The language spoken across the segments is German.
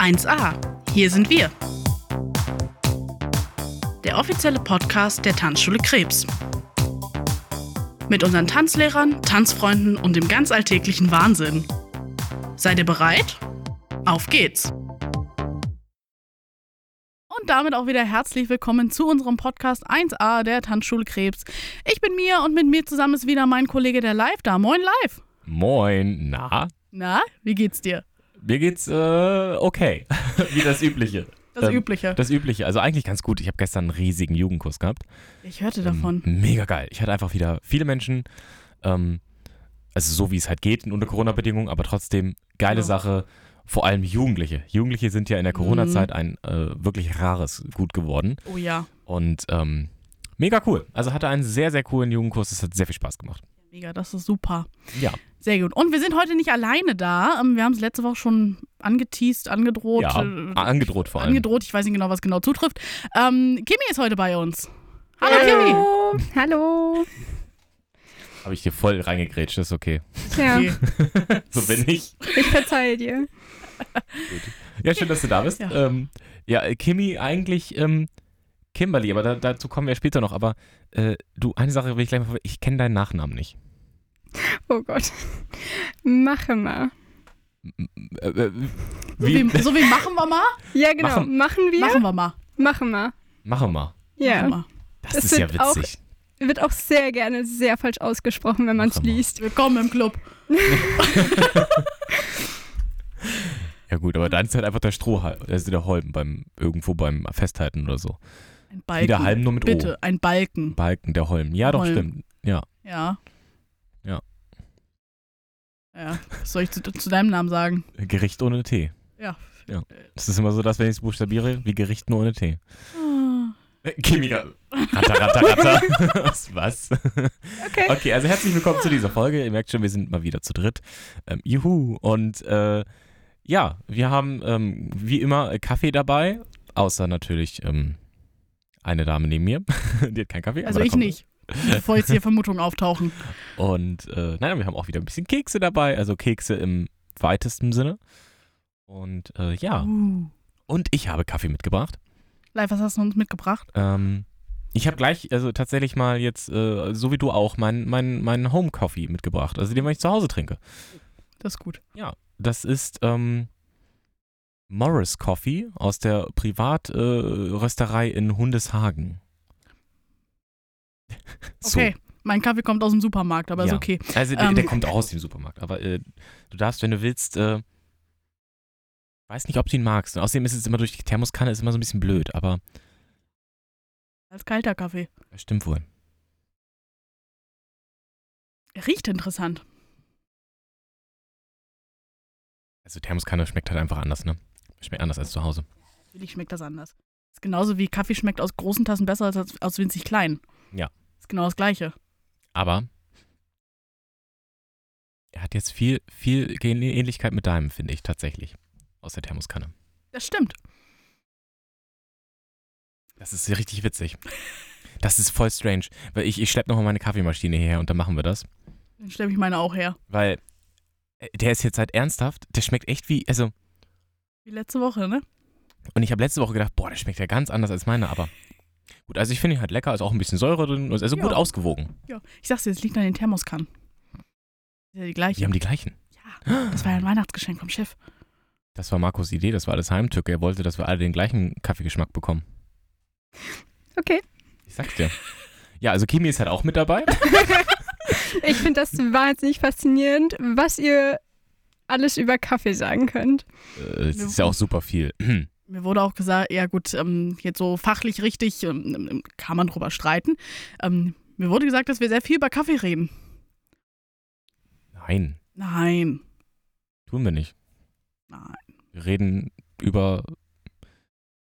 1a. Hier sind wir. Der offizielle Podcast der Tanzschule Krebs. Mit unseren Tanzlehrern, Tanzfreunden und dem ganz alltäglichen Wahnsinn. Seid ihr bereit? Auf geht's! Und damit auch wieder herzlich willkommen zu unserem Podcast 1a der Tanzschule Krebs. Ich bin Mia und mit mir zusammen ist wieder mein Kollege der Live da. Moin Live! Moin, na? Na, wie geht's dir? Mir geht's äh, okay, wie das Übliche. Das Ähm, Übliche. Das Übliche, also eigentlich ganz gut. Ich habe gestern einen riesigen Jugendkurs gehabt. Ich hörte davon. Ähm, mega geil. Ich hatte einfach wieder viele Menschen, ähm, also so wie es halt geht unter Corona-Bedingungen, aber trotzdem geile Ja. Sache. Vor allem Jugendliche. Jugendliche sind ja in der Mhm. Corona-Zeit ein äh, wirklich rares Gut geworden. Oh ja, Und ähm, mega cool. Also hatte einen sehr, sehr coolen Jugendkurs. Es hat sehr viel Spaß gemacht. Mega, das ist super. Ja. Sehr gut. Und wir sind heute nicht alleine da. Ähm, Wir haben es letzte Woche schon angeteased, angedroht. ja, äh, angedroht vor allem. angedroht. Ich weiß nicht genau, was genau zutrifft. Ähm, Kimi ist heute bei uns. Hallo Kimi. Hallo. Hallo. Habe ich dir voll reingegrätscht, ist okay. Ja, Okay. So bin ich. ich verzeihe dir. Ja, schön, dass du da bist. Ja. Ähm, ja Kimi eigentlich ähm, Kimberly, aber da, dazu kommen wir später noch. Aber äh, du, eine Sache will ich gleich mal Ich kenne deinen Nachnamen nicht. Oh Gott. Mache mal. Äh, äh, So wie? wie, so wie machen wir mal? Ja, genau. Machen- Machen, wir? Machen wir mal. Machen wir. Machen wir. Ja. Machen wir. Das Es ist ja wird auch- witzig. Wird auch sehr gerne sehr falsch ausgesprochen, wenn man es liest. Willkommen im Club. Ja gut, aber dann ist halt einfach der Strohhalm, also der Holm beim irgendwo beim Festhalten oder so. Ein Balken. Wieder Halm nur mit Bitte, ein Balken. O. Balken, der Holm. Ja, doch, Holm. stimmt. Ja. Ja. Ja, was soll ich zu, zu deinem Namen sagen? Gericht ohne T. Ja. Ja. Das ist immer so, dass wenn ich es buchstabiere, wie Gericht nur ohne T. Ah. Äh, Kimi, ratter, ratter, ratter. was? was? Okay. Okay, also herzlich willkommen zu dieser Folge. Ihr merkt schon, wir sind mal wieder zu dritt. Ähm, juhu. Und äh, ja, wir haben ähm, wie immer äh, Kaffee dabei, außer natürlich ähm, eine Dame neben mir. Die hat keinen Kaffee. Also ich nicht. Bevor jetzt hier Vermutungen auftauchen. Und äh, nein, wir haben auch wieder ein bisschen Kekse dabei, also Kekse im weitesten Sinne. Und äh, ja, Uh. und ich habe Kaffee mitgebracht. Live, was hast du uns mitgebracht? Ähm, ich habe gleich, also tatsächlich mal jetzt, äh, so wie du auch, meinen mein, mein Home Coffee mitgebracht, also den, was ich zu Hause trinke. Das ist gut. Das ist ähm, Morris Coffee aus der Privatrösterei äh, in Hundeshagen. Okay. Mein Kaffee kommt aus dem Supermarkt, aber ist Ja. okay. So, also der, Ähm. der kommt auch aus dem Supermarkt, aber äh, du darfst, wenn du willst, äh, weiß nicht, ob du ihn magst. Und außerdem ist es immer durch die Thermoskanne ist immer so ein bisschen blöd, aber Als kalter Kaffee. das stimmt wohl. Riecht interessant. Also Thermoskanne schmeckt halt einfach anders, ne? Schmeckt anders als zu Hause. Natürlich schmeckt das anders. Ist genauso wie Kaffee schmeckt aus großen Tassen besser als aus winzig kleinen. Ja. Genau das Gleiche. Aber er hat jetzt viel, viel Ähnlichkeit mit deinem, finde ich tatsächlich. Aus der Thermoskanne. Das stimmt. Das ist richtig witzig. Das ist voll strange. Weil ich, ich schleppe nochmal meine Kaffeemaschine hierher und dann machen wir das. Dann stelle ich meine auch her. Weil äh, der ist jetzt halt ernsthaft, der schmeckt echt wie, also, Wie letzte Woche, ne? und ich habe letzte Woche gedacht, boah, der schmeckt ja ganz anders als meine, aber gut, also ich finde ihn halt lecker, ist auch ein bisschen Säure drin, also gut Ja. ausgewogen. Ja. Ich sag's dir, es liegt an den Thermoskannen. Ist ja die gleiche. Die haben die gleichen. Ja, das war ja ein Weihnachtsgeschenk vom Chef. Das war Markus Idee, das war alles Heimtücke. Er wollte, dass wir alle den gleichen Kaffeegeschmack bekommen. Okay. Ich sag's dir. Ja, also Kimi ist halt auch mit dabei. Ich finde das wahnsinnig faszinierend, was ihr alles über Kaffee sagen könnt. Äh, Es ist ja auch super viel. Mir wurde auch gesagt, ja gut, ähm, jetzt so fachlich richtig ähm, kann man drüber streiten. Ähm, mir wurde gesagt, dass wir sehr viel über Kaffee reden. Nein, Nein, tun wir nicht. nein. Wir reden über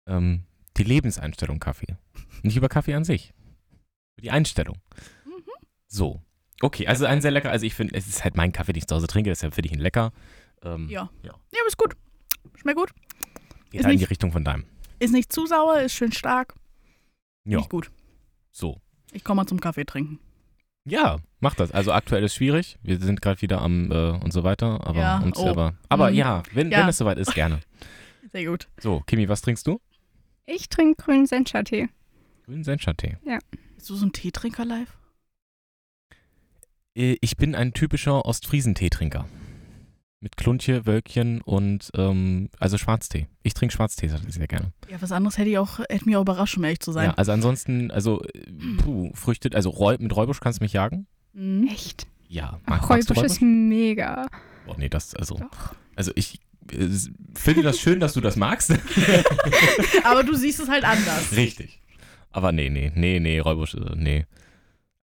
ähm, die Lebenseinstellung Kaffee. Nicht über Kaffee an sich. Über die Einstellung. Mhm. So. Okay, also ein sehr lecker. Also ich finde, es ist halt mein Kaffee, den ich zu Hause trinke, deshalb finde ich ihn lecker. Ähm, Ja. Ja. Ja, aber ist gut. Schmeckt gut. Geht Ist halt in die nicht- Richtung von deinem. Ist nicht zu sauer, ist schön stark. Ja, Nicht gut. so. Ich komme mal zum Kaffee trinken. Ja, mach das. Also aktuell ist schwierig. Wir sind gerade wieder am äh, und so weiter. Aber Ja, uns oh. selber. Aber Mhm. ja, wenn, Ja. wenn es soweit ist, gerne. Sehr gut. So, Kimi, was trinkst du? Ich trinke grünen Sencha-Tee. Grünen Sencha-Tee. Bist du so ein Teetrinker live? Äh, Ich bin ein typischer Ostfriesen-Teetrinker. Mit Kluntje, Wölkchen und ähm, also Schwarztee. Ich trinke Schwarztee sehr gerne. Ja, was anderes hätte ich auch, hätte mich auch überrascht, um ehrlich zu sein. Ja, also ansonsten, also äh, puh, Früchte, also Räu mit Räubusch kannst du mich jagen? Mhm. Echt? Ja. Ach, Mag, magst du Räubusch ist mega. Oh nee, das, also, Doch. also ich äh, finde das schön, dass du das magst. Aber du siehst es halt anders. Richtig. Aber nee, nee, nee, nee, Räubusch, äh, nee.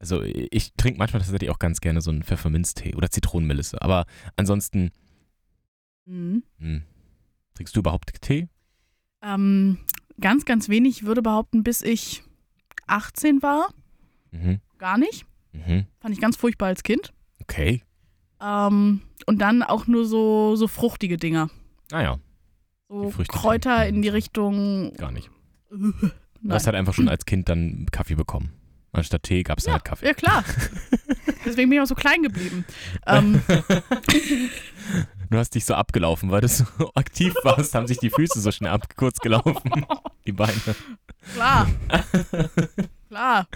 Also ich trinke manchmal tatsächlich auch ganz gerne so einen Pfefferminztee oder Zitronenmelisse. Aber ansonsten, Mhm. hm, trinkst du überhaupt Tee? Ähm, ganz, ganz wenig. Ich würde behaupten, bis ich 18 war, Mhm. gar nicht. Mhm. Fand ich ganz furchtbar als Kind. Okay. Ähm, und dann auch nur so, so fruchtige Dinger. Naja, So Die Früchte Kräuter in die Richtung. gar nicht. Nein. Du hast halt einfach schon als Kind dann Kaffee bekommen. Anstatt Tee gab es ja, halt Kaffee. ja, klar. Deswegen bin ich auch so klein geblieben. Ähm, Du hast dich so abgelaufen, weil du so aktiv warst, haben sich die Füße so schnell ab kurz gelaufen. Die Beine. klar. klar.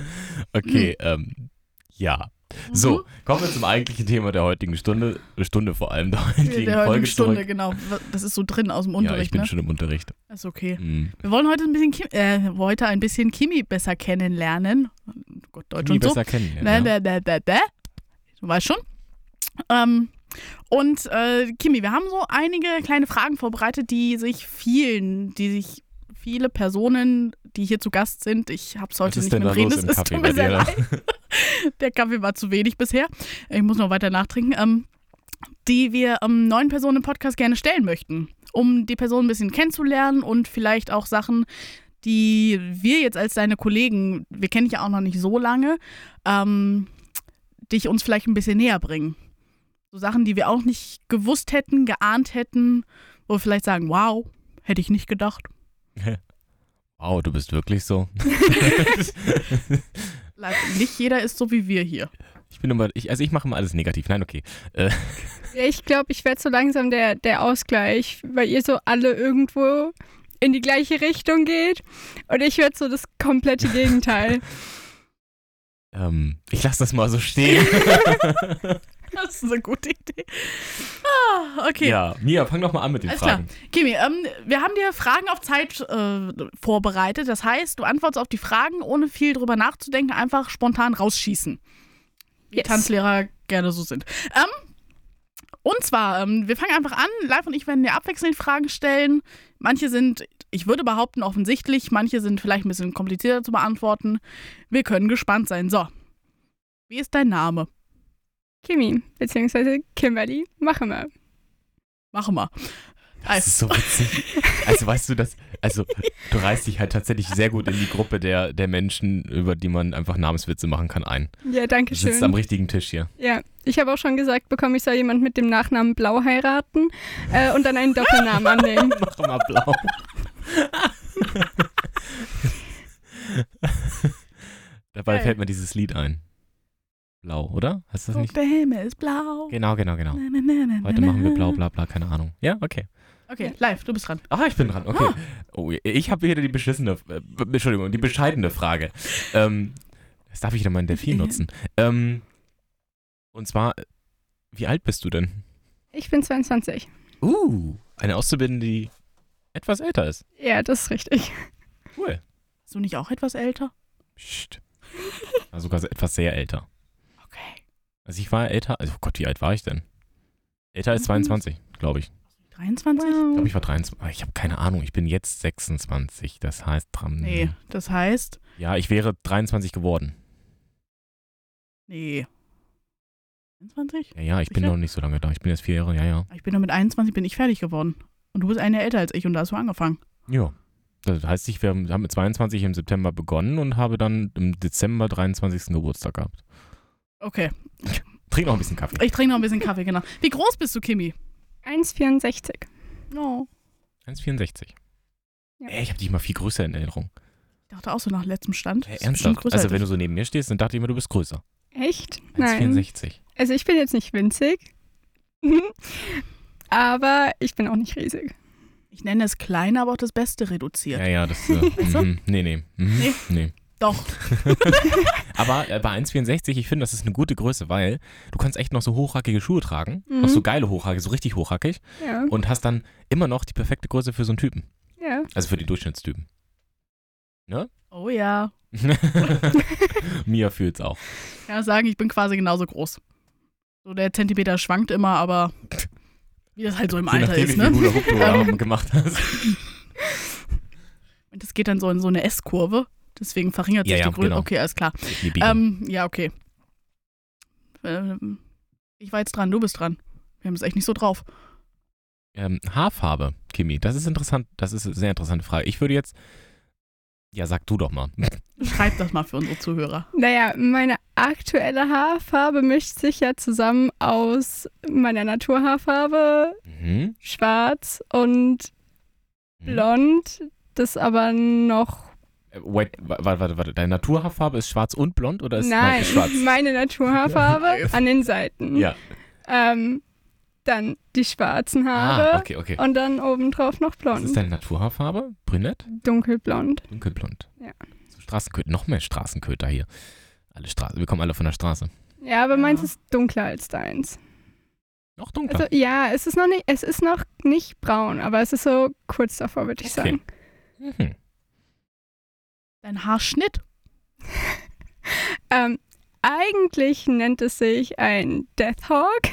Okay, ähm, ja. So, kommen wir zum eigentlichen Thema der heutigen Stunde. Stunde vor allem der Mhm. heutigen Der heutigen Folge Stunde, zurück. genau. Das ist so drin aus dem Ja, ich Unterricht, bin ne? schon im Unterricht. Ist okay. Hm. Wir wollen heute ein bisschen, Kim, äh, heute ein bisschen Kimi besser kennenlernen. Gott, Deutsch Nie und so. besser kennen. Bäh, Ja. bäh, bäh, bäh, bäh. Du weißt schon. Ähm, und äh, Kimi, wir haben so einige kleine Fragen vorbereitet, die sich vielen, die sich viele Personen, die hier zu Gast sind, ich hab's heute Was ist nicht mit reden, es ist- Kaffee mir sehr leid. Der Kaffee war zu wenig bisher. Ich muss noch weiter nachtrinken. Ähm, die wir ähm, neuen Personen im Podcast gerne stellen möchten, um die Person ein bisschen kennenzulernen und vielleicht auch Sachen, die wir jetzt als deine Kollegen, wir kennen dich ja auch noch nicht so lange, ähm, dich uns vielleicht ein bisschen näher bringen. So Sachen, die wir auch nicht gewusst hätten, geahnt hätten, wo wir vielleicht sagen, wow, hätte ich nicht gedacht. Wow, du bist wirklich so. Nicht jeder ist so wie wir hier. Ich bin immer, ich, also ich mache immer alles negativ. Nein, okay. Äh, Ja, ich glaube, ich werde so langsam der, der Ausgleich, weil ihr so alle irgendwo in die gleiche Richtung geht und ich werde so das komplette Gegenteil. ähm, ich lasse das mal so stehen. Das ist eine gute Idee. Ah, okay. Ja, Mia, fang doch mal an mit den Alles Fragen. Kimi, ähm, wir haben dir Fragen auf Zeit äh, vorbereitet. Das heißt, du antwortest auf die Fragen, ohne viel drüber nachzudenken, einfach spontan rausschießen. Wie Yes. Tanzlehrer gerne so sind. Ähm, und zwar, ähm, wir fangen einfach an. Live und ich werden dir abwechselnd Fragen stellen. Manche sind, ich würde behaupten, offensichtlich. Manche sind vielleicht ein bisschen komplizierter zu beantworten. Wir können gespannt sein. So. Wie ist dein Name? Kimi, beziehungsweise Kimberly, machen wir. Mach mal. Das ist so witzig. Also weißt du, das, also du reißt dich halt tatsächlich sehr gut in die Gruppe der, der Menschen, über die man einfach Namenswitze machen kann, ein. Ja, danke Du sitzt am schön. richtigen Tisch hier. Ja, ich habe auch schon gesagt bekommen, ich soll jemand mit dem Nachnamen Blau heiraten äh, und dann einen Doppelnamen annehmen. Mach mal blau. Dabei fällt mir dieses Lied ein. Blau, oder? Hast du das nicht? Der Himmel ist blau. Genau, genau, genau. Na, na, na, na, Heute na, machen wir blau, bla, bla, keine Ahnung. Ja, okay. Okay, live, du bist dran. Ah, ich bin dran, okay. Oh, ich habe wieder die beschissene, äh, Entschuldigung, die bescheidene Frage. Ähm, jetzt darf ich wieder meinen Delfin nutzen. Ähm, und zwar, wie alt bist du denn? Ich bin 22. Uh, eine Auszubildende, die etwas älter ist. Ja, das ist richtig. Cool. Bist du nicht auch etwas älter? Psst. War sogar etwas sehr älter. Also ich war älter, also oh Gott, wie alt war ich denn? Älter als Mhm. 22, glaube ich. 23? Ich glaube, ich war 23. Ah, Ich habe keine Ahnung, ich bin jetzt 26. Das heißt, dran. Nee, das heißt, Ja, ich wäre 23 geworden. nee. 21? Ja, ja, ich bin Sicher? noch nicht so lange da. Ich bin jetzt vier Jahre, ja, ja. Ich bin nur mit 21 bin ich fertig geworden. Und du bist ein Jahr älter als ich und da hast du angefangen. Ja. Das heißt, ich wir haben mit 22 im September begonnen und habe dann im Dezember 23. Geburtstag gehabt. Okay. Trink noch ein bisschen Kaffee. Ich trinke noch ein bisschen Kaffee, genau. Wie groß bist du, Kimi? 1,64. Oh. 1,64. Ja. Ey, ich habe dich mal viel größer in Erinnerung. Ich dachte auch so nach letztem Stand. Bestimmt ernsthaft? Also als wenn du so neben mir stehst, dann dachte ich immer, du bist größer. Echt? Nein. 1,64. Also ich bin jetzt nicht winzig. Aber ich bin auch nicht riesig. Ich nenne es klein, aber auch das Beste reduziert. Ja, ja, das. Äh, mhm, nee, nee. Mhm, Nee. nee. Doch. Aber äh, bei 1,64, ich finde, das ist eine gute Größe, weil du kannst echt noch so hochhackige Schuhe tragen. Mhm. Noch so geile hochhackige, so richtig hochhackig. Ja. Und hast dann immer noch die perfekte Größe für so einen Typen. ja. Also für die Durchschnittstypen. Oh ja. Mia fühlt's auch. Ich kann sagen, ich bin quasi genauso groß. So der Zentimeter schwankt immer, aber wie das halt so im Je Alter nachdem, ist, wie ne? Hoop du gemacht hast. Und das geht dann so in so eine S-Kurve. Deswegen verringert Ja, sich ja, die Größe. genau. Okay, alles klar. Ähm, ja, okay. Ähm, ich war jetzt dran, du bist dran. Wir haben es echt nicht so drauf. Ähm, Haarfarbe, Kimi, das ist interessant. Das ist eine sehr interessante Frage. Ich würde jetzt. Ja, sag du doch mal. Schreib das mal für unsere Zuhörer. Naja, meine aktuelle Haarfarbe mischt sich ja zusammen aus meiner Naturhaarfarbe, Mhm. schwarz und Mhm. blond, das aber noch. Wait, wa- warte, warte, warte. Deine Naturhaarfarbe ist schwarz und blond oder ist Nein, ist schwarz? meine Naturhaarfarbe an den Seiten. Ja. Ähm, dann die schwarzen Haare Ah, okay, okay. und dann obendrauf noch Was blond. ist deine Naturhaarfarbe? Brünett? Dunkelblond. Dunkelblond. Ja. So Straßenköter, noch mehr Straßenköter hier. Alle Straßen, wir kommen alle von der Straße. Ja, aber meins Ja. ist dunkler als deins. Noch dunkler. Also ja, es ist noch nicht, es ist noch nicht braun, aber es ist so kurz davor, würde ich Okay. sagen. mhm. Dein Haarschnitt. Ähm, eigentlich nennt es sich ein Deathhawk.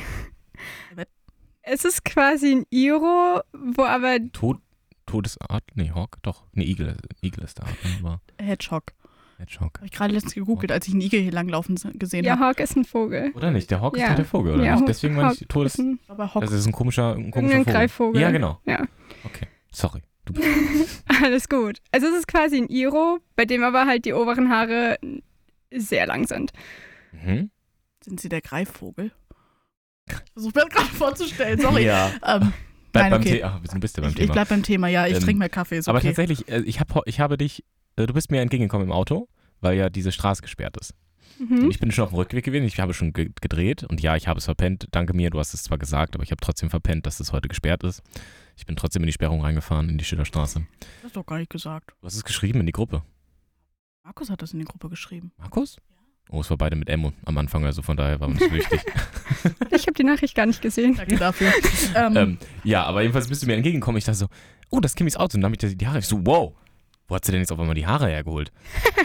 Es ist quasi ein Iro, wo aber Tod, Todesart? Nee, Hawk? Doch. Nee, Igel, Igel ist der Art, aber Hedgehog. Hedgehog. Habe ich gerade letztens gegoogelt, als ich einen Igel hier langlaufen se- gesehen ja, habe. Hawk ist ein Vogel. Oder nicht? Der Hawk ist Ja. doch der Vogel, oder Ja, nicht? Deswegen meine Hawk ich Todes... Ist ein, Aber Hock. Das ist ein komischer, ein komischer Vogel. Greifvogel. Ja, genau. Ja. Okay. Sorry. Du bist Alles gut. Also es ist quasi ein Iro, bei dem aber halt die oberen Haare sehr lang sind. mhm. Sind sie der Greifvogel? Versuch mir das gerade vorzustellen, sorry. Ja. Ähm, Bleib Nein, beim okay. Thema. Du bist ja beim ich, ich Thema. bleib beim Thema, ja, ich Ähm, trinke mehr Kaffee, ist Aber okay. tatsächlich, äh, ich, hab, ich habe dich, äh, du bist mir entgegengekommen im Auto, weil ja diese Straße gesperrt ist. Mhm. ich bin schon auf dem Rückweg gewesen, ich habe schon ge gedreht und ja, ich habe es verpennt. Danke mir, du hast es zwar gesagt, aber ich habe trotzdem verpennt, dass es heute gesperrt ist. Ich bin trotzdem in die Sperrung reingefahren, in die Schillerstraße. Das hast du doch gar nicht gesagt. Du hast es geschrieben in die Gruppe. Markus hat das in die Gruppe geschrieben. Markus? Oh, es war beide mit M am Anfang, also von daher war mir nicht wichtig. Ich habe die Nachricht gar nicht gesehen. Danke dafür. ähm, ähm, ja, aber jedenfalls bist du mir entgegengekommen. Ich dachte so, oh, das ist Kimmys Auto. Und dann habe ich die Haare. Ich so, wow, wo hat sie denn jetzt auf einmal die Haare hergeholt?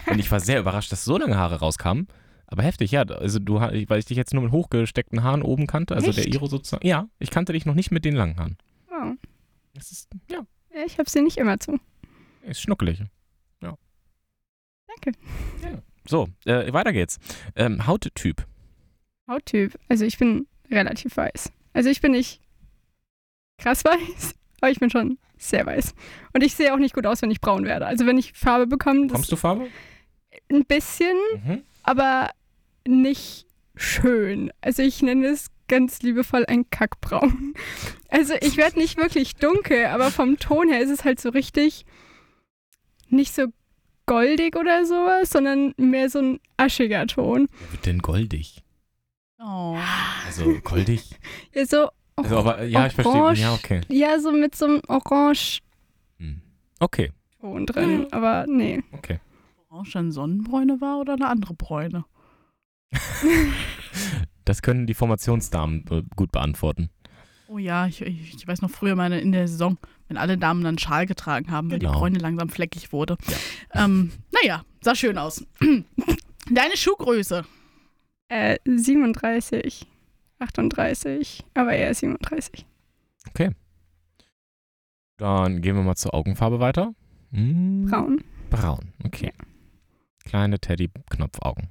und ich war sehr überrascht, dass so lange Haare rauskamen. Aber heftig, ja. Also du, weil ich dich jetzt nur mit hochgesteckten Haaren oben kannte, also der Echt? Iro sozusagen. Ja, ich kannte dich noch nicht mit den langen Haaren. Das ist, ja, ich habe sie nicht immer zu. ist schnuckelig. Ja. Danke. Ja. So, äh, weiter geht's. Ähm, Hauttyp. Hauttyp. Also ich bin relativ weiß. Also ich bin nicht krass weiß, aber ich bin schon sehr weiß. Und ich sehe auch nicht gut aus, wenn ich braun werde. Also wenn ich Farbe bekomme, Kommst du Farbe? ein bisschen, Mhm. aber nicht schön. Also ich nenne es ganz liebevoll ein Kackbraun. Also ich werde nicht wirklich dunkel, aber vom Ton her ist es halt so richtig nicht so goldig oder sowas, sondern mehr so ein aschiger Ton. Wer wird denn goldig? oh. Also goldig? Ja, so Also, aber, ja, ich verstehe. Orange. Ja, okay. Ja, so mit so einem Orange-Ton Hm. Okay, drin. Aber nee. okay. Orange dann Sonnenbräune war oder eine andere Bräune? Das können die Formationsdamen äh, gut beantworten. Oh ja, ich, ich, weiß noch früher mal in der Saison, wenn alle Damen dann Schal getragen haben, weil Genau. die Bräune langsam fleckig wurde. Ähm, naja, sah schön aus. Deine Schuhgröße. Äh, 37, 38, aber eher 37. Dann gehen wir mal zur Augenfarbe weiter. Hm, Braun. Braun, okay. Kleine Teddy-Knopfaugen.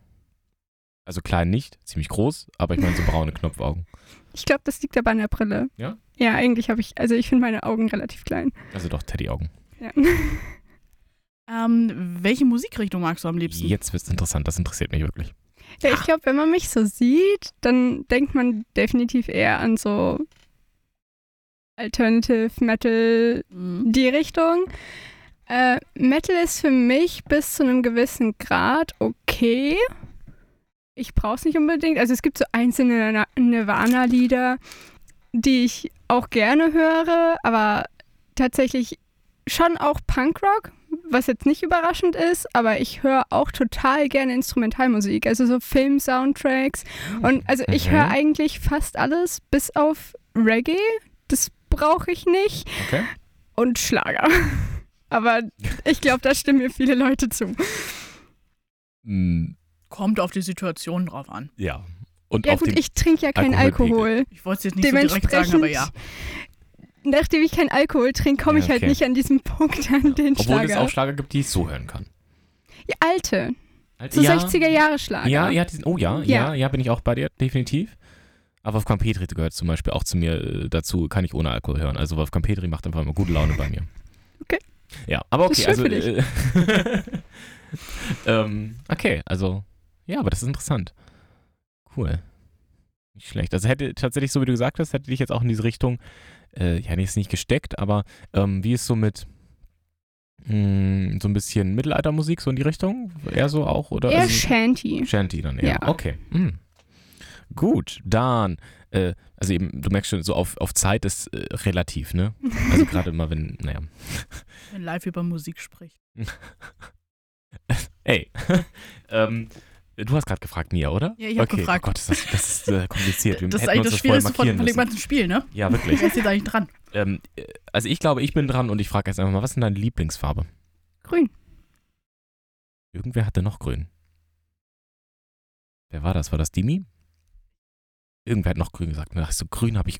Also klein nicht, ziemlich groß, aber ich meine so braune Knopfaugen. Ich glaube, das liegt aber an der Brille. Ja? Ja, eigentlich habe ich, also ich finde meine Augen relativ klein. Also doch Teddy-Augen. Ja. Ähm, welche Musikrichtung magst du am liebsten? Jetzt wird's interessant, das interessiert mich wirklich. Ja, ich glaube, wenn man mich so sieht, dann denkt man definitiv eher an so Alternative Metal, Mhm. die Richtung. Äh, Metal ist für mich bis zu einem gewissen Grad okay. Ich brauche es nicht unbedingt. Also es gibt so einzelne Na- Nirvana-Lieder, die ich auch gerne höre, aber tatsächlich schon auch Punkrock, was jetzt nicht überraschend ist, aber ich höre auch total gerne Instrumentalmusik, also so Film-Soundtracks. Und also ich Mhm. höre eigentlich fast alles, bis auf Reggae. Das brauche ich nicht. Okay. Und Schlager. Aber ich glaube, da stimmen mir viele Leute zu. Mm, Kommt auf die Situation drauf an. ja. Und Ja auf gut, ich trinke ja keinen. Alkohol. Ich wollte es jetzt nicht so direkt sagen, aber ja. nachdem ich keinen Alkohol trinke, komme Ja, ich halt okay. nicht an diesem Punkt an den obwohl es Schlager. auch Schlager gibt, die ich so hören kann. Ja, alte, Halt- so 60er Jahre Schlager. Ja, ja, diesen, oh ja, ja, Ja. ja, bin ich auch bei dir, definitiv. Aber Wolfgang Petri gehört zum Beispiel auch zu mir äh, dazu, kann ich ohne Alkohol hören. Also Wolfgang Petri macht einfach immer gute Laune bei mir. Okay. Ja, aber Das okay, ist schön also. für Äh, ähm, okay, also, ja, aber das ist interessant. Cool. Nicht schlecht. Also hätte tatsächlich, so wie du gesagt hast, hätte dich jetzt auch in diese Richtung, äh, ja, jetzt nicht gesteckt, aber ähm, wie ist so mit mh, so ein bisschen Mittelaltermusik, so in die Richtung? Eher so auch? Oder? Eher also, Shanty. Shanty dann eher. Ja. Okay. Hm. Gut, dann, äh, also eben, du merkst schon, so auf, auf Zeit ist äh, relativ, ne? Also gerade immer, wenn, naja. Wenn live über Musik spricht. Ey, ähm, du hast gerade gefragt, Nia, oder? Ja, ich hab okay. gefragt. Oh Gott, ist das, das ist äh, kompliziert. Wir Das ist eigentlich das Schwierigste von, von dem ganzen Spiel, ne? Ja, wirklich. Wer ist jetzt eigentlich dran? ähm, äh, also ich glaube, ich bin dran und ich frage jetzt einfach mal, was ist denn deine Lieblingsfarbe? Grün. Irgendwer hatte noch grün. Wer war das? War das Dimi? Irgendwer hat noch grün gesagt. Da dachte so, grün habe ich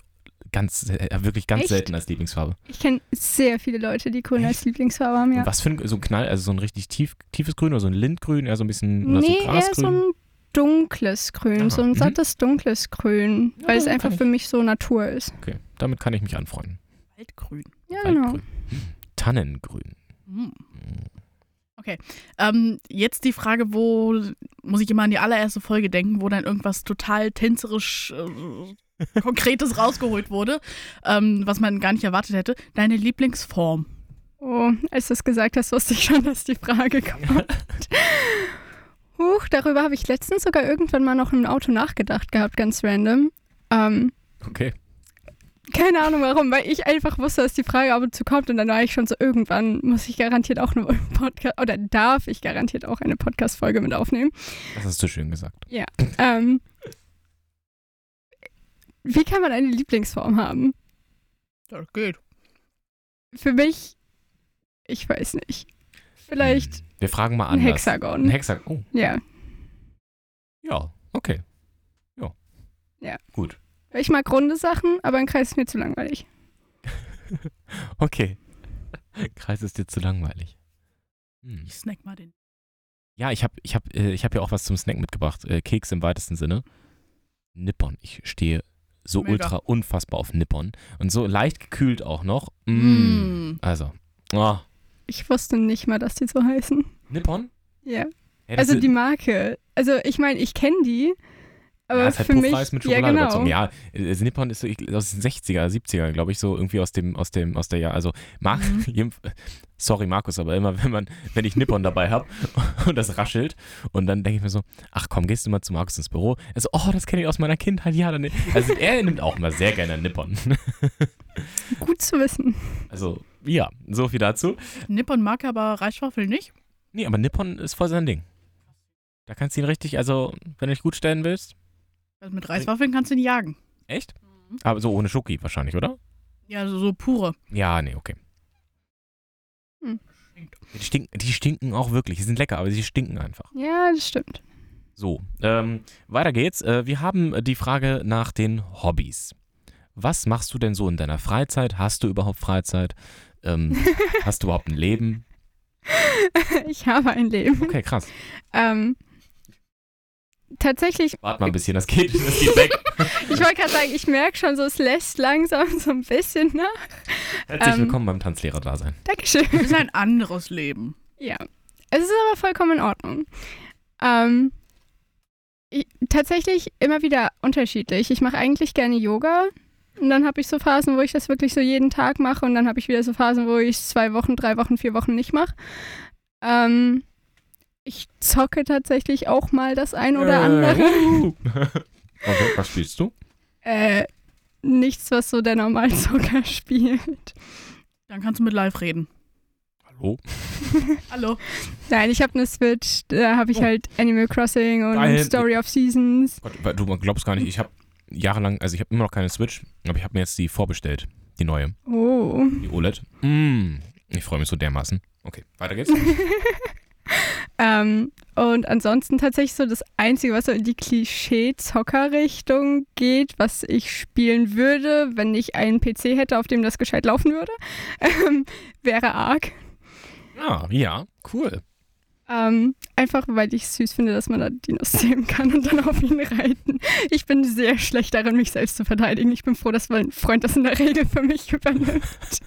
ganz, äh, wirklich ganz Echt? selten als Lieblingsfarbe. Ich kenne sehr viele Leute, die Grün als Echt? Lieblingsfarbe haben, ja. Und was für ein, so ein Knall, also so ein richtig tief, tiefes Grün oder so ein Lindgrün, eher so ein bisschen, oder Nee, so eher Grasgrün? so ein dunkles Grün, Ah, so ein mhm. sattes dunkles Grün, Ja, weil es kann einfach für mich so Natur ist. okay, damit kann ich mich anfreunden. Waldgrün. Ja, genau. Waldgrün. Tannengrün. Hm. Hm. Ähm, jetzt die Frage, wo muss ich immer an die allererste Folge denken, wo dann irgendwas total tänzerisch äh, Konkretes rausgeholt wurde, ähm, was man gar nicht erwartet hätte. Deine Lieblingsform. Oh, als du es gesagt hast, wusste ich schon, dass die Frage kommt. Huch, darüber habe ich letztens sogar irgendwann mal noch im Auto nachgedacht gehabt, ganz random. Ähm, Okay. Keine Ahnung warum, weil ich einfach wusste, dass die Frage ab und zu kommt und dann war ich schon so, irgendwann muss ich garantiert auch eine Podcast, oder darf ich garantiert auch eine Podcast-Folge mit aufnehmen. Das hast du schön gesagt. Ähm, wie kann man eine Lieblingsform haben? Das geht. Für mich, ich weiß nicht. Vielleicht. Wir fragen mal ein anders. Hexagon. Ein Hexagon. Oh, ja. ja, okay. Ja. Ja. Gut. Ich mag runde Sachen, aber ein Kreis ist mir zu langweilig. Okay. Kreis ist dir zu langweilig. Hm. Ich snack mal den. Ja, ich habe ich hab, äh, ich hab ja auch was zum Snack mitgebracht. Äh, Keks im weitesten Sinne. Nippon. Ich stehe so Mega. ultra unfassbar auf Nippon. Und so leicht gekühlt auch noch. Mm. Mm. Also. Oh. Ich wusste nicht mal, dass die so heißen. Nippon? Ja. Ja, Also die Marke. Also ich meine, ich kenne die, aber ja, ist halt für mich. Mit ja, Schokolade genau. überzogen. Ja, äh, also Nippon ist so, ich, aus den 60er, 70er, glaube ich, so irgendwie aus dem, aus dem, aus der Jahr. Also, Mar Mhm. sorry Markus, aber immer, wenn man, wenn ich Nippon dabei habe und das raschelt und dann denke ich mir so, ach komm, gehst du mal zu Markus ins Büro? Er so, oh, das kenne ich aus meiner Kindheit, ja. Dann, also er nimmt auch immer sehr gerne Nippon. Gut zu wissen. Also, ja, so viel dazu. Nippon mag aber Reiswaffeln nicht. Nee, aber Nippon ist voll sein Ding. Da kannst du ihn richtig, also, wenn du dich gut stellen willst. Also mit Reiswaffeln kannst du ihn jagen. Echt? Aber so ohne Schoki wahrscheinlich, oder? Ja, so, so pure. Ja, nee, okay. Hm. Die stinken, die stinken auch wirklich. Die sind lecker, aber sie stinken einfach. Ja, das stimmt. So, ähm, weiter geht's. Äh, wir haben die Frage nach den Hobbys. Was machst du denn so in deiner Freizeit? Hast du überhaupt Freizeit? Ähm, hast du überhaupt ein Leben? ich habe ein Leben. Okay, krass. Ähm, tatsächlich, Warte mal ein bisschen, das geht, das geht weg. ich wollte gerade sagen, ich merke schon so, es lässt langsam so ein bisschen nach. Herzlich Ähm. willkommen beim Tanzlehrer da sein. Dankeschön. Das ist ein anderes Leben. Ja, es ist aber vollkommen in Ordnung. Ähm, ich, tatsächlich immer wieder unterschiedlich. Ich mache eigentlich gerne Yoga und dann habe ich so Phasen, wo ich das wirklich so jeden Tag mache und dann habe ich wieder so Phasen, wo ich es zwei Wochen, drei Wochen, vier Wochen nicht mache. Ähm, ich zocke tatsächlich auch mal das ein oder andere. Uh. Okay, was spielst du? Äh, nichts, was so der Normalzocker spielt. Dann kannst du mit live reden. Hallo? Hallo. Nein, ich habe eine Switch, da habe ich Oh. halt Animal Crossing und Geil. Story of Seasons. Gott, du glaubst gar nicht, ich habe jahrelang, also ich habe immer noch keine Switch, aber ich habe mir jetzt die vorbestellt. Die neue. Oh. Die OLED. Mm, ich freue mich so dermaßen. Okay, weiter geht's. Ähm, und ansonsten tatsächlich so das Einzige, was so in die Klischee-Zocker-Richtung geht, was ich spielen würde, wenn ich einen PC hätte, auf dem das gescheit laufen würde, ähm, wäre Ark. Ah, ja, cool. Ähm, einfach weil ich süß finde, dass man da Dinos zähmen kann und dann auf ihn reiten. Ich bin sehr schlecht darin, mich selbst zu verteidigen. Ich bin froh, dass mein Freund das in der Regel für mich übernimmt.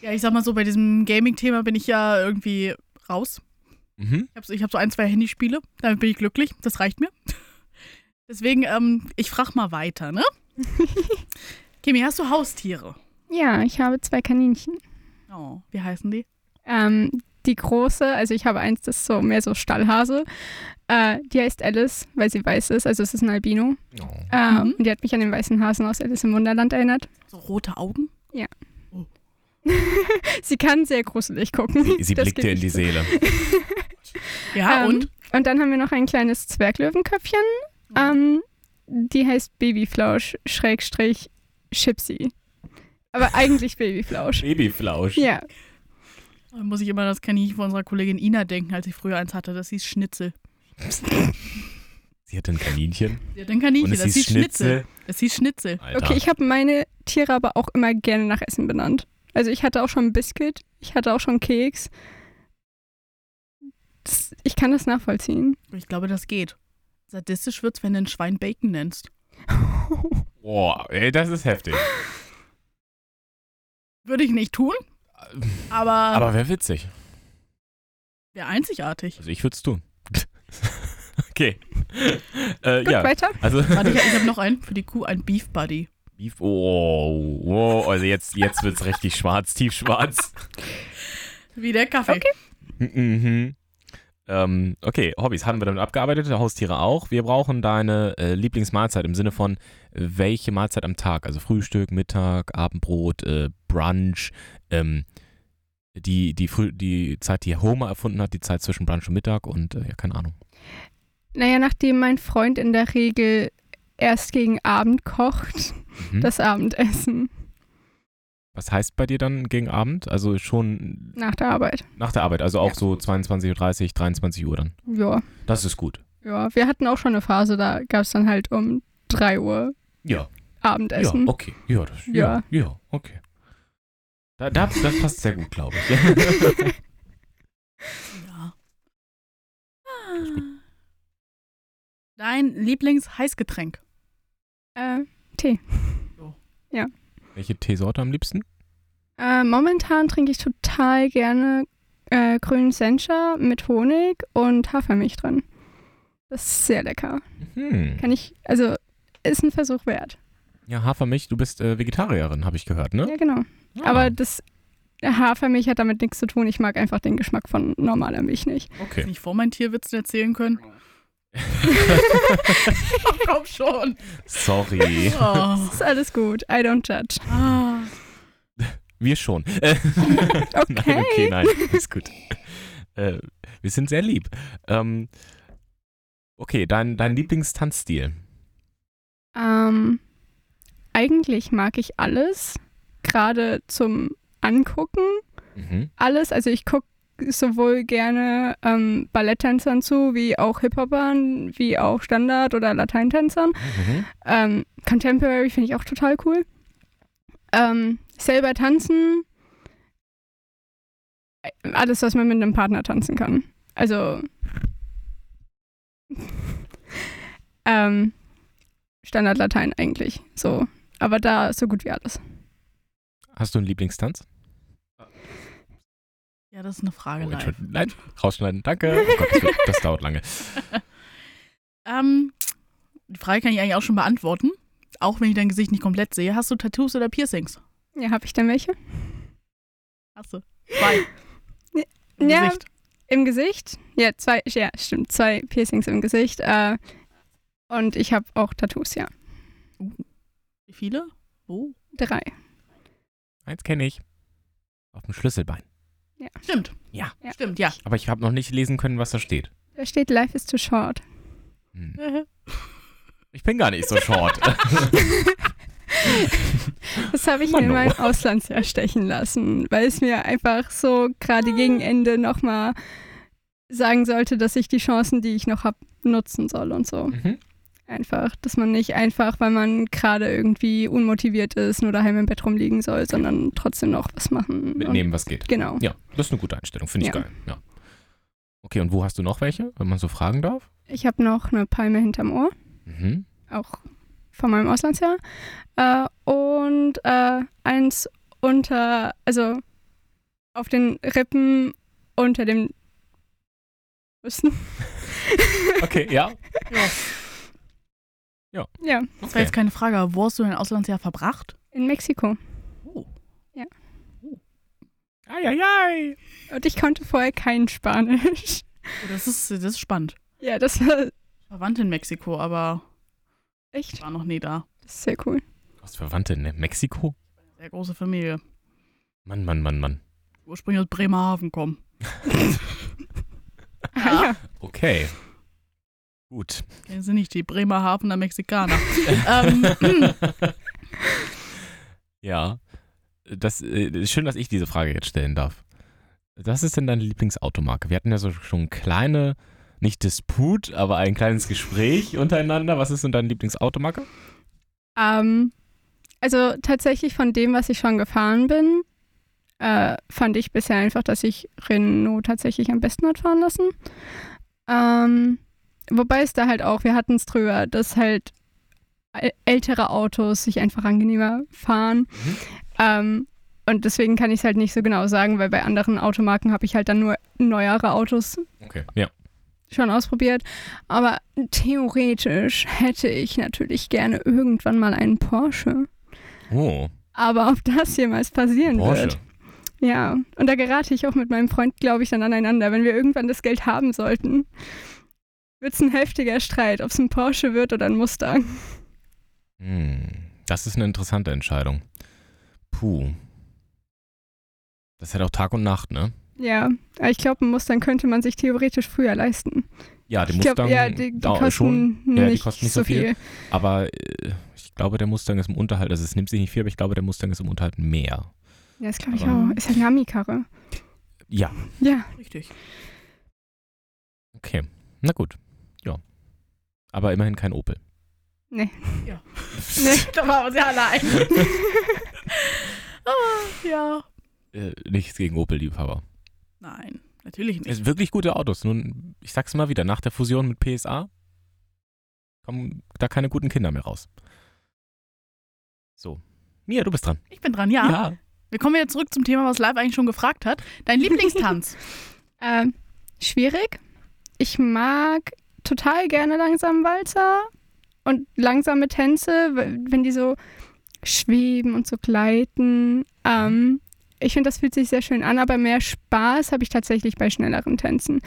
Ja, ich sag mal so, bei diesem Gaming-Thema bin ich ja irgendwie raus. Mhm. Ich habe so, hab so ein, zwei Handyspiele, damit bin ich glücklich. Das reicht mir. Deswegen, ähm, ich frag mal weiter, ne? Kimi, hast du Haustiere? Ja, ich habe zwei Kaninchen. Oh, wie heißen die? Ähm, die große, also ich habe eins, das ist so mehr so Stallhase. Äh, die heißt Alice, weil sie weiß ist. Also es ist ein Albino. Oh. Äh, Mhm. Und die hat mich an den weißen Hasen aus Alice im Wunderland erinnert. So rote Augen? Sie kann sehr gruselig gucken. Sie, sie blickt dir in die. Seele. Ja, Ähm, und? Und dann haben wir noch ein kleines Zwerglöwenköpfchen. Ähm, die heißt Babyflausch, Schrägstrich, Chipsy. Aber eigentlich Babyflausch. Babyflausch. Ja, Da muss ich immer das Kaninchen von unserer Kollegin Ina denken, als ich früher eins hatte. Das hieß Schnitzel. Sie hat ein Kaninchen. Sie hat ein Kaninchen, Und es das hieß hieß Schnitzel. Schnitzel. Das hieß Schnitzel. Alter. okay, ich habe meine Tiere aber auch immer gerne nach Essen benannt. Also ich hatte auch schon Biscuit, ich hatte auch schon Keks. Das, ich kann das nachvollziehen. Ich glaube, das geht. Sadistisch wird's, wenn du ein Schwein Bacon nennst. Boah, ey, das ist heftig. Würde ich nicht tun, aber, Aber wäre witzig. wäre einzigartig. Also ich würde es tun. okay. Äh, Gut, ja, weiter. also Warte, ich, ich habe noch einen für die Kuh, ein Beef Buddy. Beef. Oh, oh, also jetzt, jetzt wird es richtig schwarz, tiefschwarz. Wie der Kaffee. Okay. Mhm. Ähm, okay, Hobbys haben wir damit abgearbeitet, Haustiere auch. Wir brauchen deine äh, Lieblingsmahlzeit im Sinne von welche Mahlzeit am Tag, also Frühstück, Mittag, Abendbrot, äh, Brunch, ähm, die, die, Früh die Zeit, die Homer erfunden hat, die Zeit zwischen Brunch und Mittag und äh, ja, keine Ahnung. Naja, nachdem mein Freund in der Regel erst gegen Abend kocht, Mhm. das Abendessen Was heißt bei dir dann gegen Abend? Also schon nach der Arbeit. nach der Arbeit, also auch Ja. so 22.30 Uhr, 23 Uhr dann. Ja, Das ist gut. ja. Wir hatten auch schon eine Phase, da gab es dann halt um 3 Uhr Ja, Abendessen. ja, okay. Ja, das, ja. Ja. ja, okay. Da, da, das passt sehr gut, glaube ich. Ja. Dein Lieblings-Heißgetränk? Äh, Welche Teesorte am liebsten? äh, momentan trinke ich total gerne äh, grünen Sencha mit Honig und Hafermilch drin. Das ist sehr lecker. Hm. Kann ich, also ist ein Versuch wert. Ja, Hafermilch, du bist äh, Vegetarierin, habe ich gehört, ne? Ja, genau. Ah, Aber das Hafermilch hat damit nichts zu tun. Ich mag einfach den Geschmack von normaler Milch nicht. okay. Nicht vor meinen Tierwitzen erzählen können? oh, komm schon. Sorry. Oh. Ist alles gut. I don't judge. Ah. Wir schon. Äh, Nein, okay, nein, ist gut. Äh, wir sind sehr lieb. Ähm, okay, dein, dein Lieblingstanzstil. Ähm, eigentlich mag ich alles. Gerade zum Angucken. Mhm. Alles. Also ich gucke sowohl gerne ähm, Balletttänzern zu, wie auch Hip-Hopern, wie auch Standard- oder Lateintänzern. Mhm. Ähm, Contemporary finde ich auch total cool. Ähm, selber tanzen. Alles, was man mit einem Partner tanzen kann. Also ähm, Standard-Latein eigentlich. So. Aber da so gut wie alles. Hast du einen Lieblingstanz? Ja, das ist eine Frage Oh, live. Nein, rausschneiden, danke. Oh Gott, das, dauert lange. Ähm, die Frage kann ich eigentlich auch schon beantworten. Auch wenn ich dein Gesicht nicht komplett sehe. Hast du Tattoos oder Piercings? Ja, habe ich denn welche? Hast du? Zwei. Im Ja. Gesicht. Im Gesicht? Ja, zwei, ja, stimmt. Zwei Piercings im Gesicht. Äh, und ich habe auch Tattoos, ja. Wie viele? Wo? Drei. Eins kenne ich. Auf dem Schlüsselbein. Stimmt. Ja. Ja. Stimmt, ja. Aber ich habe noch nicht lesen können, was da steht. Da steht Life is too short. Hm. Ich bin gar nicht so short. Das habe ich Mano. in meinem Auslandsjahr stechen lassen, weil es mir einfach so gerade gegen Ende nochmal sagen sollte, dass ich die Chancen, die ich noch habe, nutzen soll und so. mhm. Einfach, dass man nicht einfach, weil man gerade irgendwie unmotiviert ist, nur daheim im Bett rumliegen soll, sondern trotzdem noch was machen. Mitnehmen, was geht. Genau. Ja, das ist eine gute Einstellung. Finde ich Ja. geil. Ja. Okay, und wo hast du noch welche, wenn man so fragen darf? Ich habe noch eine Palme hinterm Ohr, Mhm. auch von meinem Auslandsjahr. Äh, und äh, eins unter, also auf den Rippen unter dem Brüsten. Okay, ja. ja, Das war Okay. jetzt keine Frage, aber wo hast du dein Auslandsjahr verbracht? in Mexiko. Oh. Eieiei. Und ich konnte vorher kein Spanisch. Oh, das, ist, das ist spannend. Ja, das war Verwandt in Mexiko, aber ich echt war noch nie da. das ist sehr cool. Was Verwandte in Mexiko? Sehr große Familie. Mann, Mann, Mann, Mann. Ursprünglich aus Bremerhaven kommen. Ah, ja. Okay. Gut. Kennen Sie nicht die Bremerhavener Mexikaner? ähm, Ja. Das äh, ist schön, dass ich diese Frage jetzt stellen darf. Was ist denn deine Lieblingsautomarke? Wir hatten ja so schon kleine, nicht Disput, aber ein kleines Gespräch untereinander. Was ist denn deine Lieblingsautomarke? Ähm, also tatsächlich von dem, was ich schon gefahren bin, äh, fand ich bisher einfach, dass ich Renault tatsächlich am besten hat fahren lassen. Ähm, wobei es da halt auch, wir hatten es drüber, dass halt äl- ältere Autos sich einfach angenehmer fahren. Mhm. Ähm, und deswegen kann ich es halt nicht so genau sagen, weil bei anderen Automarken habe ich halt dann nur neuere Autos Okay, ja. schon ausprobiert. Aber theoretisch hätte ich natürlich gerne irgendwann mal einen Porsche. Oh, Aber ob das jemals passieren Porsche. wird. Ja, und da gerate ich auch mit meinem Freund, glaube ich, dann aneinander. Wenn wir irgendwann das Geld haben sollten, wird es ein heftiger Streit, ob es ein Porsche wird oder ein Mustang. Hm, das ist eine interessante Entscheidung. Puh. Das ist halt auch Tag und Nacht, ne? Ja, aber ich glaube, einen Mustang könnte man sich theoretisch früher leisten. Ja, die ich Mustang glaube, ja, die, die da- kosten schon, nicht, Ja, die kosten nicht so viel. viel. aber äh, ich glaube, der Mustang ist im Unterhalt, also es nimmt sich nicht viel, aber ich glaube, der Mustang ist im Unterhalt mehr. Ja, das glaube ich auch. Ist halt eine Ami-Karre. Ja, Ja, richtig. okay. Na gut. Ja. Aber immerhin kein Opel. nee. Nee, da waren wir allein. ah, ja. Äh, nichts gegen Opel-Liebhaber. Nein, natürlich nicht. Es sind wirklich gute Autos. Nun, ich sag's mal wieder, nach der Fusion mit PSA kommen da keine guten Kinder mehr raus. So. Mia, du bist dran. Ich bin dran, ja. Wir kommen wieder zurück zum Thema, was Live eigentlich schon gefragt hat. Dein Lieblingstanz? Ähm, schwierig. Ich mag total gerne langsam Walzer und langsame Tänze, wenn die so schweben und so gleiten. Ähm, ich finde, das fühlt sich sehr schön an, aber mehr Spaß habe ich tatsächlich bei schnelleren Tänzen.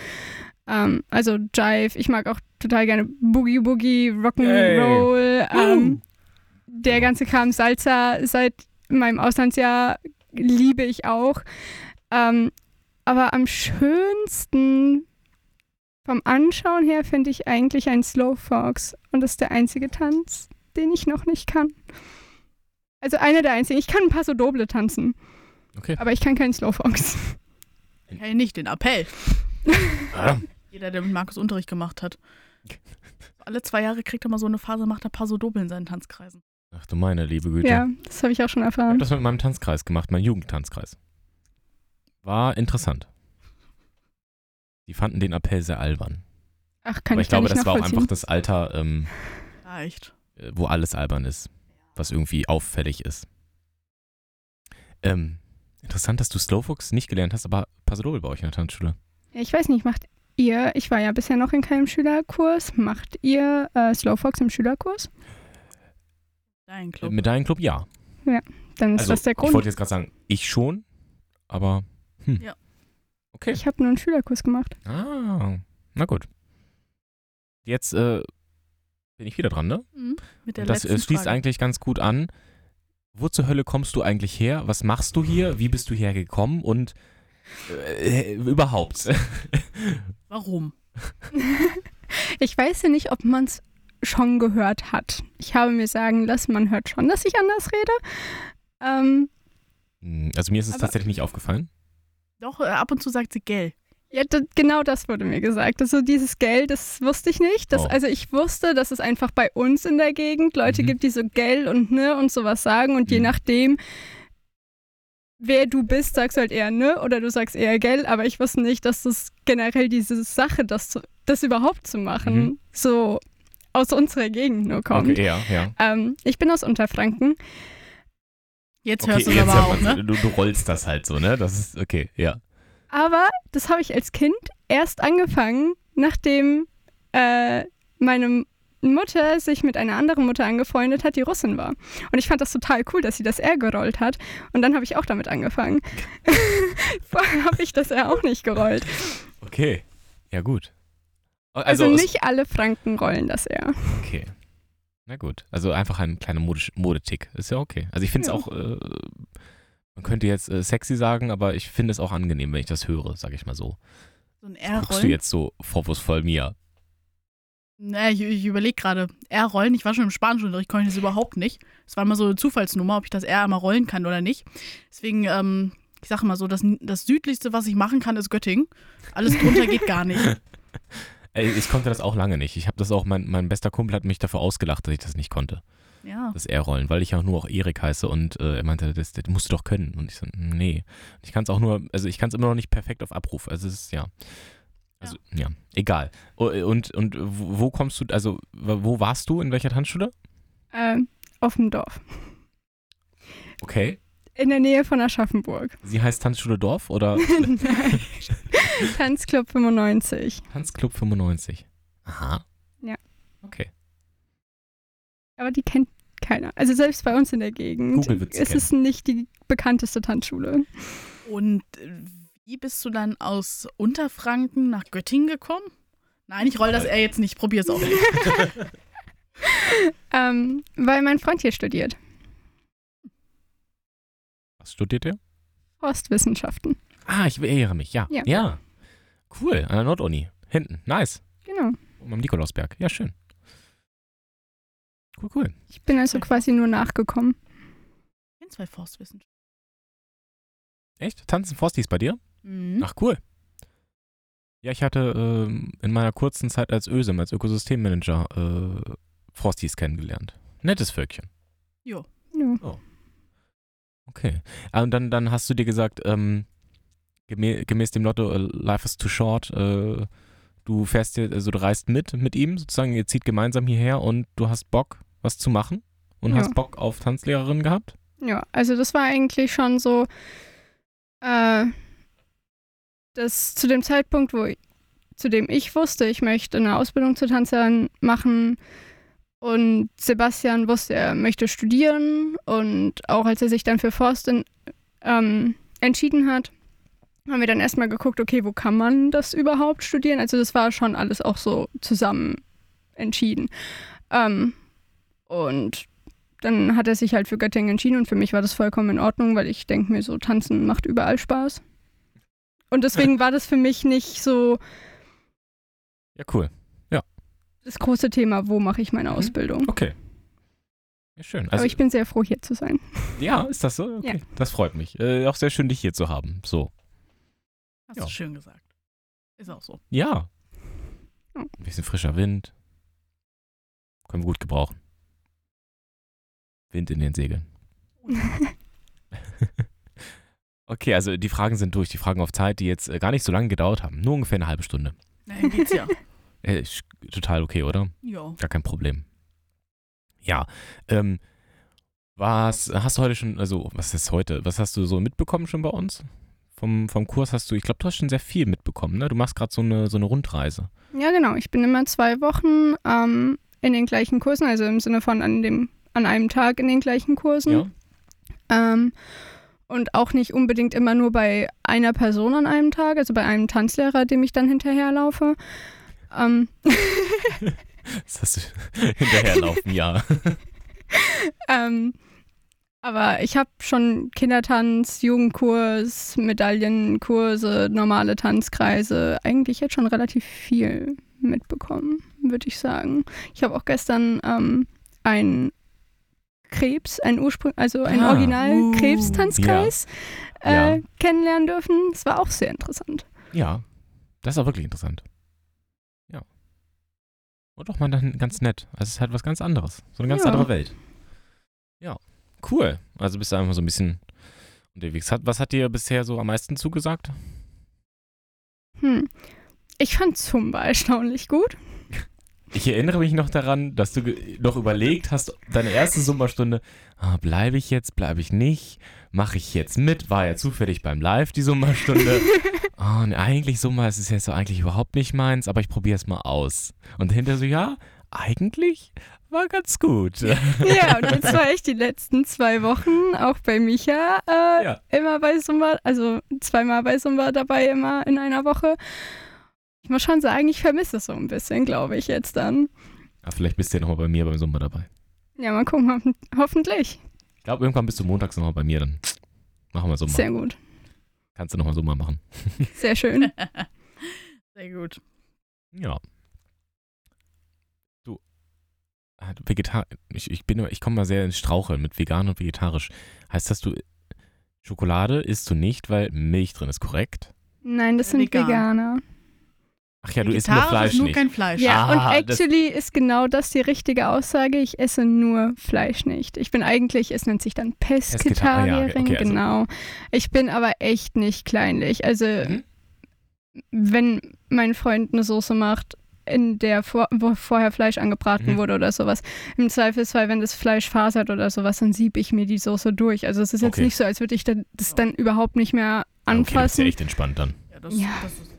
Ähm, also Jive, ich mag auch total gerne Boogie Boogie, Rock'n'Roll, ähm, der ganze Kram Salsa seit meinem Auslandsjahr liebe ich auch. Ähm, aber am schönsten vom Anschauen her finde ich eigentlich ein Slow Fox. Und das ist der einzige Tanz, den ich noch nicht kann. Also einer der einzigen. Ich kann ein Paso Doble tanzen, Okay. aber ich kann keinen Slow Fox. Hey, nicht den Appell. Ah, Jeder, der mit Markus Unterricht gemacht hat. Alle zwei Jahre kriegt er mal so eine Phase, macht er Paso Doppel in seinen Tanzkreisen. Ach du meine liebe Güte. Ja, das habe ich auch schon Ich habe erfahren. das mit meinem Tanzkreis gemacht, mein Jugendtanzkreis. War interessant. Die fanden den Appell sehr albern. Ach, kann Aber ich, ich glaube, das war auch einfach das Alter, ähm, äh, wo alles albern ist, was irgendwie auffällig ist. Ähm, interessant, dass du Slowfox nicht gelernt hast, aber Pasadol bei euch in der Tanzschule. Ja, ich weiß nicht, macht ihr, ich war ja bisher noch in keinem Schülerkurs, macht ihr äh, Slow Fox im Schülerkurs? Dein Äh, Club. Medaillenclub, ja. Dann ist Also, das der ich Grund. wollte jetzt gerade sagen, ich schon, aber hm. Ja. Okay. Ich habe nur einen Schülerkurs gemacht. Ah, na gut. Jetzt äh, bin ich wieder dran, ne? Mhm. Mit der das äh, schließt Frage. eigentlich ganz gut an. wo zur Hölle kommst du eigentlich her? Was machst du hier? Wie bist du hergekommen? Und äh, überhaupt. Warum? Ich weiß ja nicht, ob man es schon gehört hat. Ich habe mir sagen lassen, man hört schon, dass ich anders rede. Ähm, Hm, Also mir ist es tatsächlich nicht aufgefallen. Doch, äh, ab und zu sagt sie gell. ja, d- genau das wurde mir gesagt. Also dieses Geld, das wusste ich nicht. Das, Oh. Also ich wusste, dass es einfach bei uns in der Gegend Leute Mhm. gibt, die so Geld und ne und sowas sagen. Und je Mhm. nachdem, wer du bist, sagst du halt eher ne oder du sagst eher Geld. Aber ich wusste nicht, dass das generell diese Sache, das, das überhaupt zu machen, Mhm. so aus unserer Gegend nur kommt. Okay, ja, ja. Ähm, ich bin aus Unterfranken. Jetzt Okay, hörst du es aber auch, ne? du, du rollst das halt so, ne? Das ist okay, ja. Aber das habe ich als Kind erst angefangen, nachdem äh, meine Mutter sich mit einer anderen Mutter angefreundet hat, die Russin war. Und ich fand das total cool, dass sie das R gerollt hat. Und dann habe ich auch damit angefangen. Vorher habe ich das R auch nicht gerollt. Okay, ja gut. Also, aus- nicht alle Franken rollen das R. Okay. Na gut. Also einfach ein kleiner Modisch Modetick. Ist ja okay. Also ich finde es Ja. auch, äh, man könnte jetzt äh, sexy sagen, aber ich finde es auch angenehm, wenn ich das höre, sage ich mal so. So ein Guckst du R-Rollen. jetzt so vorwurfsvoll mir? Ne, ich, ich überlege gerade. R-Rollen, ich war schon im Spanischunterricht, konnte ich das überhaupt nicht. Es war immer so eine Zufallsnummer, ob ich das R einmal rollen kann oder nicht. Deswegen, ähm, ich sage mal so, das, das südlichste, was ich machen kann, ist Göttingen. Alles drunter geht gar nicht. Ey, ich konnte das auch lange nicht. Ich habe das auch, mein, mein bester Kumpel hat mich dafür ausgelacht, dass ich das nicht konnte. Ja. Das R-Rollen, weil ich ja nur auch Erik heiße und äh, er meinte, das, das musst du doch können. Und ich so, nee. Ich kann es auch nur, also ich kann es immer noch nicht perfekt auf Abruf. Also es ist, ja. Also, ja, egal. O- Und, und wo wo kommst du, also wo warst du, in welcher Tanzschule? Ähm, auf dem Dorf. Okay. In der Nähe von Aschaffenburg. Sie heißt Tanzschule Dorf oder Nein. Tanzclub 95. Tanzclub 95? Aha. Ja. Okay. Aber die kennt keiner. Also selbst bei uns in der Gegend Google wird sie ist es nicht die bekannteste Tanzschule. Und äh, wie bist du dann aus Unterfranken nach Göttingen gekommen? Nein, ich roll das R jetzt nicht, probier's auch nicht. Ähm, weil mein Freund hier studiert. Was studiert ihr? Forstwissenschaften. Ah, ich erinnere mich, ja. Ja. Ja. Cool, an der Norduni. Hinten. Nice. Genau. Um am Nikolausberg. Ja, schön. Cool, cool. Ich bin also quasi nur nachgekommen. Ich bin zwei Forstwissenschaften. Echt? Tanzen Frosties bei dir? Mhm. Ach, cool. Ja, ich hatte ähm, in meiner kurzen Zeit als ÖSIM, als Ökosystemmanager, äh, Frosties kennengelernt. Nettes Völkchen. Ja. Okay. Ah, Und dann, dann hast du dir gesagt, ähm, gemä gemäß dem Motto, äh, Life is too short, äh, du fährst dir, also du reist mit mit ihm sozusagen, ihr zieht gemeinsam hierher und du hast Bock, was zu machen und Ja. hast Bock auf Tanzlehrerin gehabt? Ja, also das war eigentlich schon so, äh, dass zu dem Zeitpunkt, wo ich, zu dem ich wusste, ich möchte eine Ausbildung zur Tanzerin machen und Sebastian wusste, er möchte studieren und auch als er sich dann für Forst in, ähm, entschieden hat, haben wir dann erstmal geguckt, okay, wo kann man das überhaupt studieren? Also das war schon alles auch so zusammen entschieden. Ähm, und dann hat er sich halt für Göttingen entschieden und für mich war das vollkommen in Ordnung, weil ich denke mir so, tanzen macht überall Spaß. Und deswegen war das für mich nicht so Ja, cool. Das große Thema, wo mache ich meine Mhm. Ausbildung. Okay. Ja, schön. Also, Aber ich bin sehr froh, hier zu sein. ja, ist das so? Okay. Das freut mich. Äh, auch sehr schön, dich hier zu haben. So. Hast Ja. du schön gesagt. Ist auch so. Ja. Ein bisschen frischer Wind. Können wir gut gebrauchen. Wind in den Segeln. Okay, also die Fragen sind durch. Die Fragen auf Zeit, die jetzt äh, gar nicht so lange gedauert haben. Nur ungefähr eine halbe Stunde. Nein, geht's ja. Äh, ist total okay, oder? ja. Gar kein Problem. Ja. Ähm, was hast du heute schon, also was ist heute? Was hast du so mitbekommen schon bei uns? Vom, vom Kurs hast du, ich glaube, du hast schon sehr viel mitbekommen, ne? Du machst gerade so eine, so eine Rundreise. Ja, genau. Ich bin immer zwei Wochen ähm, in den gleichen Kursen, also im Sinne von an, dem, an einem Tag in den gleichen Kursen. Ja. Ähm, und auch nicht unbedingt immer nur bei einer Person an einem Tag, also bei einem Tanzlehrer, dem ich dann hinterherlaufe. Ähm, Das hast du hinterherlaufen, ja. ähm, Aber ich habe schon Kindertanz, Jugendkurs, Medaillenkurse, normale Tanzkreise, eigentlich jetzt schon relativ viel mitbekommen, würde ich sagen. Ich habe auch gestern ähm, ein Krebs, ein Ursprung, also ein Ah, Original uh, Krebstanzkreis Ja. äh, kennenlernen dürfen. Das war auch sehr interessant. Ja, das ist auch wirklich interessant. Und auch mal dann ganz nett. Also es ist halt was ganz anderes. So eine ganz Ja. andere Welt. Ja, cool. Also bist du einfach so ein bisschen unterwegs. Hat, was hat dir bisher so am meisten zugesagt? Hm. Ich fand Zumba erstaunlich gut. Ich erinnere mich noch daran, dass du noch überlegt hast, deine erste Summerstunde, ah, bleibe ich jetzt, bleibe ich nicht, mache ich jetzt mit, war ja zufällig beim Live die Summerstunde. Oh, und eigentlich Summer, es ist jetzt so eigentlich überhaupt nicht meins, aber ich probiere es mal aus. Und hinter so, ja, eigentlich war ganz gut. Ja, und jetzt war ich die letzten zwei Wochen auch bei Micha äh, Ja. immer bei Zumba, also zweimal bei Zumba dabei, immer in einer Woche. Ich muss schon sagen, ich vermisse es so ein bisschen, glaube ich, jetzt dann. Ah, vielleicht bist du ja nochmal bei mir beim Summer dabei. Ja, mal gucken, hoffen, hoffentlich. Ich glaube, irgendwann bist du montags nochmal bei mir, dann machen wir Summer. Sehr gut, Kannst du nochmal Summer machen. sehr schön. Sehr gut. Ja. Du, äh, Vegetar ich, ich bin, ich komme mal sehr ins Straucheln mit vegan und vegetarisch. Heißt das, du Schokolade isst du nicht, weil Milch drin ist, korrekt? Nein, das sind Vegan. Veganer. Ach ja, du isst nur Fleisch ist nur nicht. kein Fleisch. Ja, Ah, und das- actually ist genau das die richtige Aussage. Ich esse nur Fleisch nicht. Ich bin eigentlich, es nennt sich dann Pesketar- ah, ja, Pesketarierin, okay, also- genau. Ich bin aber echt nicht kleinlich. Also, Mhm. wenn mein Freund eine Soße macht, in der vor, wo vorher Fleisch angebraten Mhm. wurde oder sowas. Im Zweifelsfall, wenn das Fleisch fasert oder sowas, dann sieb ich mir die Soße durch. Also es ist jetzt Okay. nicht so, als würde ich das dann überhaupt nicht mehr Ah, Okay, du bist ja anfassen. echt entspannt dann. Ja, das, Ja. das ist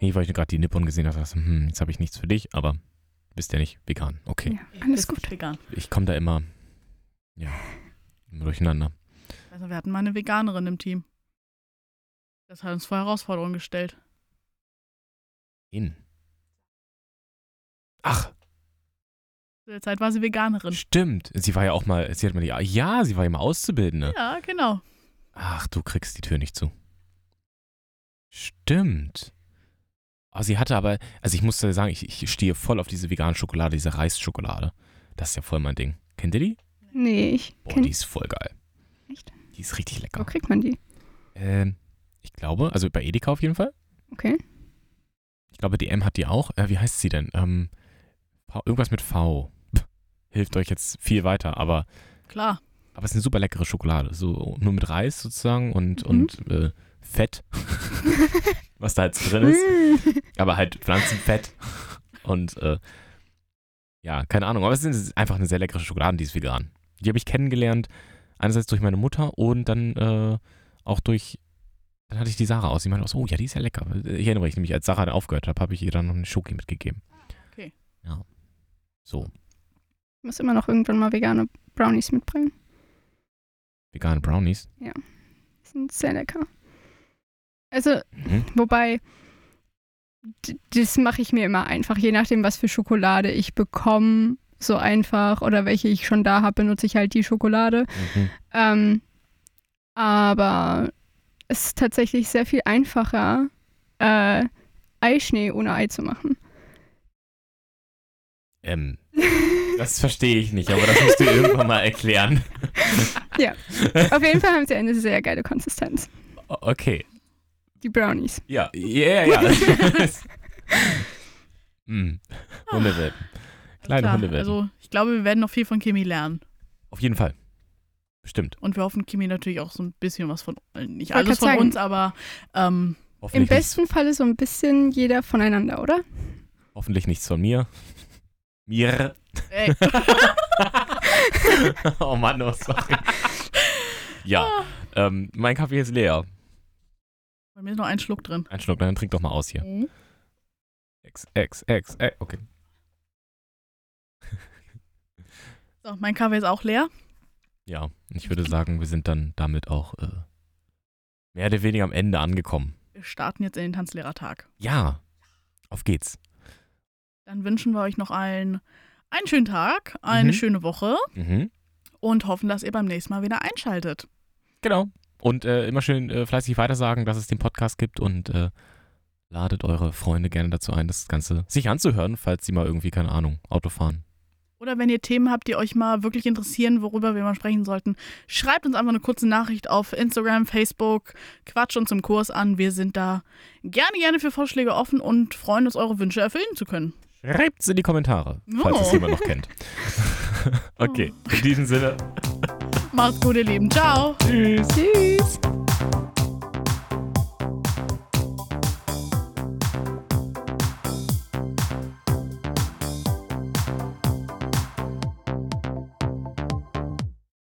Nee, weil ich gerade die Nippon gesehen habe, dachte, hm, jetzt habe ich nichts für dich, aber du bist ja nicht vegan. Okay. Ja, alles ist gut. vegan. Ich komme da immer, ja, immer durcheinander. Also wir hatten mal eine Veganerin im Team. Das hat uns vor Herausforderungen gestellt. In. Ach, Zu der Zeit war sie Veganerin. stimmt. Sie war ja auch mal, sie hat mal die, ja, sie war ja mal Auszubildende. Ja, genau. Ach, du kriegst die Tür nicht zu. Stimmt. Aber sie hatte aber, also ich muss dir sagen, ich, ich stehe voll auf diese vegane Schokolade, diese Reisschokolade. Das ist ja voll mein Ding. Kennt ihr die? Nee, ich Boah, kenn, die ist voll geil. Echt? Die ist richtig Wo lecker. kriegt man die? Ähm, ich glaube, also bei Edeka auf jeden Fall. Okay. Ich glaube, DM hat die auch. Äh, wie heißt sie denn? Ähm, irgendwas mit V. Pff, Hilft euch jetzt viel weiter, aber, Klar. aber es ist eine super leckere Schokolade. So nur mit Reis sozusagen und, Mhm. und äh, Fett, was da jetzt drin ist. aber halt Pflanzenfett. Und äh, ja, keine Ahnung. Aber es ist einfach eine sehr leckere Schokolade, die ist vegan. Die habe ich kennengelernt, einerseits durch meine Mutter und dann äh, auch durch, dann hatte ich die Sarah aus. Die meinte auch so, oh ja, die ist ja lecker. Ich erinnere mich nämlich, als Sarah dann aufgehört habe, habe ich ihr dann noch eine Schoki mitgegeben. Okay. Ja. So, Ich muss immer noch irgendwann mal vegane Brownies mitbringen. vegane Brownies. Die sind sehr lecker. Also, Mhm. wobei, das mache ich mir immer einfach. Je nachdem, was für Schokolade ich bekomme, so einfach oder welche ich schon da habe, benutze ich halt die Schokolade. Mhm. Ähm, aber es ist tatsächlich sehr viel einfacher, äh, Eischnee ohne Ei zu machen. Ähm, das verstehe ich nicht, aber das musst du irgendwann mal erklären. Ja. Auf jeden Fall haben sie eine sehr geile Konsistenz. Okay. Die Brownies. Ja, ja, ja. mm. Hundewelpen. Kleine Klar, Hundewelpen. Also ich glaube, wir werden noch viel von Kimi lernen. Auf jeden Fall. Bestimmt. Und wir hoffen, Kimi natürlich auch so ein bisschen was von, äh, nicht alles von sagen. uns, aber ähm, Im besten Falle so ein bisschen jeder voneinander, oder? hoffentlich nichts von mir. Mir. ey, oh Mann, oh, sorry. Ja, ähm, mein Kaffee ist leer. Bei mir ist noch ein Schluck drin. Ein Schluck, dann trink doch mal aus hier. Mhm. X, X, X, X. Okay. So, mein Kaffee ist auch leer. Ja, ich würde sagen, wir sind dann damit auch äh, mehr oder weniger am Ende angekommen. Wir starten jetzt in den Tanzlehrertag. Ja, auf geht's. Dann wünschen wir euch noch allen einen schönen Tage, eine Mhm. schöne Woche Mhm. und hoffen, dass ihr beim nächsten Mal wieder einschaltet. Genau. Und äh, immer schön äh, fleißig weitersagen, dass es den Podcast gibt und äh, ladet eure Freunde gerne dazu ein, das Ganze sich anzuhören, falls sie mal irgendwie, keine Ahnung, Auto fahren. Oder wenn ihr Themen habt, die euch mal wirklich interessieren, worüber wir mal sprechen sollten, schreibt uns einfach eine kurze Nachricht auf Instagram, Facebook, quatscht uns im Kurs an. Wir sind da gerne, gerne für Vorschläge offen und freuen uns, eure Wünsche erfüllen zu können. Schreibt es in die Kommentare, falls Oh. es jemand noch kennt. okay, in diesem Sinne. Macht's gut, ihr Lieben. Ciao. Tschüss. Tschüss.